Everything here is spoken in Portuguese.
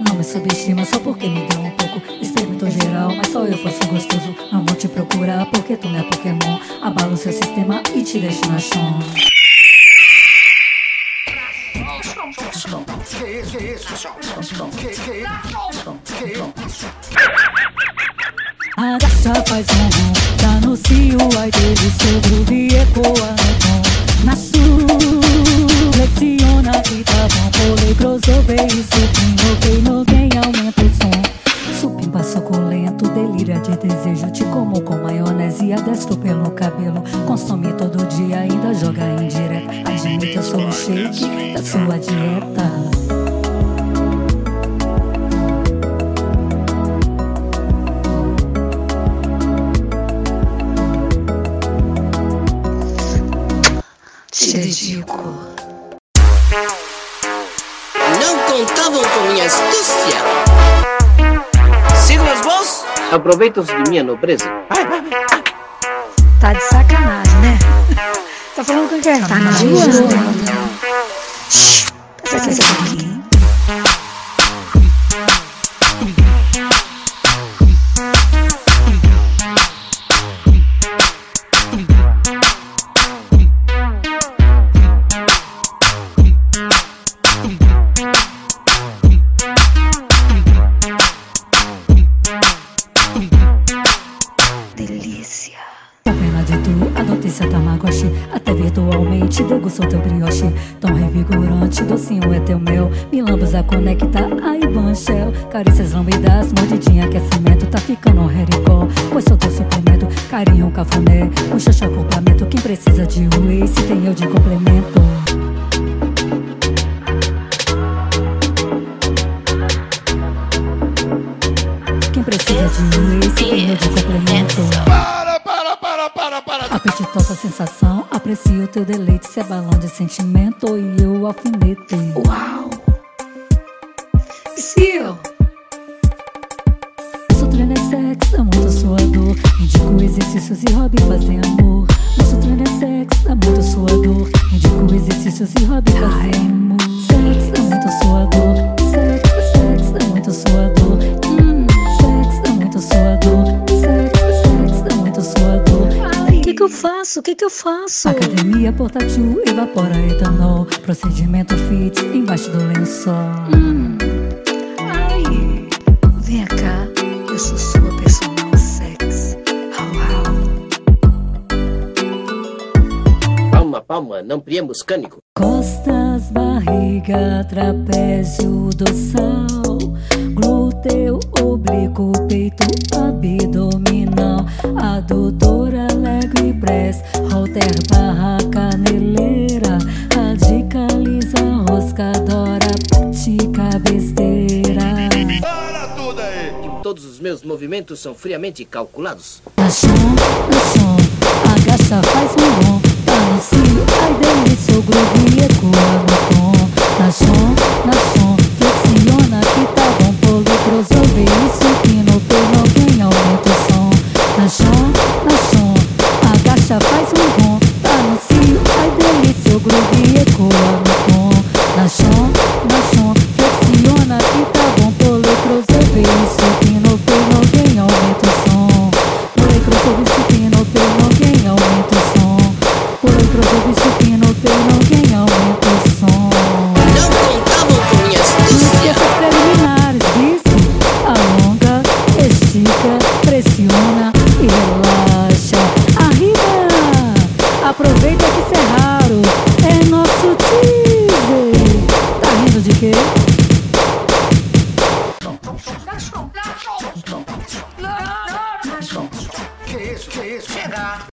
me subestima só porque me deu um pouco. Experimentou geral, mas só eu fosse gostoso. Não vou te procurar porque tu não é Pokémon. Abalo seu sistema e te deixo na chão. Agacha, faz um rom, tá no cio, ai dele sobre o e ecoa no tom. Na sul, flexiona pelo cabelo. Consome todo dia, ainda joga indireta, admite eu sou o shake da sua dieta. Te dedico. Não contavam com minha astúcia. Siglas vós? Aproveitam-se de minha nobreza. Tá de sacanagem, né? Tá falando com quem? Tá na rua? Shhh, presta atenção aqui. A notícia Tamagotchi Até virtualmente degustou teu brioche. Tão revigorante, docinho é teu mel. Me lambos a conecta, aí banchel Carícias lambidas, mordidinha aquecimento Tá ficando hericó, pois sou teu suplemento Carinho, cafuné, um xoxó complemento Quem precisa de whey, se tem eu de complemento. Quem precisa de whey, se tem eu de complemento Apetitosa sensação, aprecio o teu deleite. Se é balão de sentimento e eu alfinetei. Uau. Psyu. Nosso treino é sexo, muito suador. Indico exercícios e hobby fazer amor. Nosso treino é sexo, muito suador. Indico exercícios e hobby fazer amor. Faço? O que que eu faço? Academia portátil evapora etanol. Procedimento fit embaixo do lençol. Hum. Ai. Vem cá, eu sou sua personal sex. Au, au. Palma, palma, não priemos cânico. Costas, barriga, trapézio, dorsal, glúteo, oblíquo, peito, abdominal, roscadora, pratica, besteira. Para tudo aí. Todos os meus movimentos são friamente calculados. No chão, agacha, faz um bom. Tá no cio, ai delícia, o groove ecoa no tom. Na chão, na chão, flexiona que tá bom. Polo, crossover, isso que no pelo alguém aumenta o som. Na chão, na chão, agacha, faz um bom. Tá no cio, ai delícia, o groove ecoa no Que isso, que isso? Chega.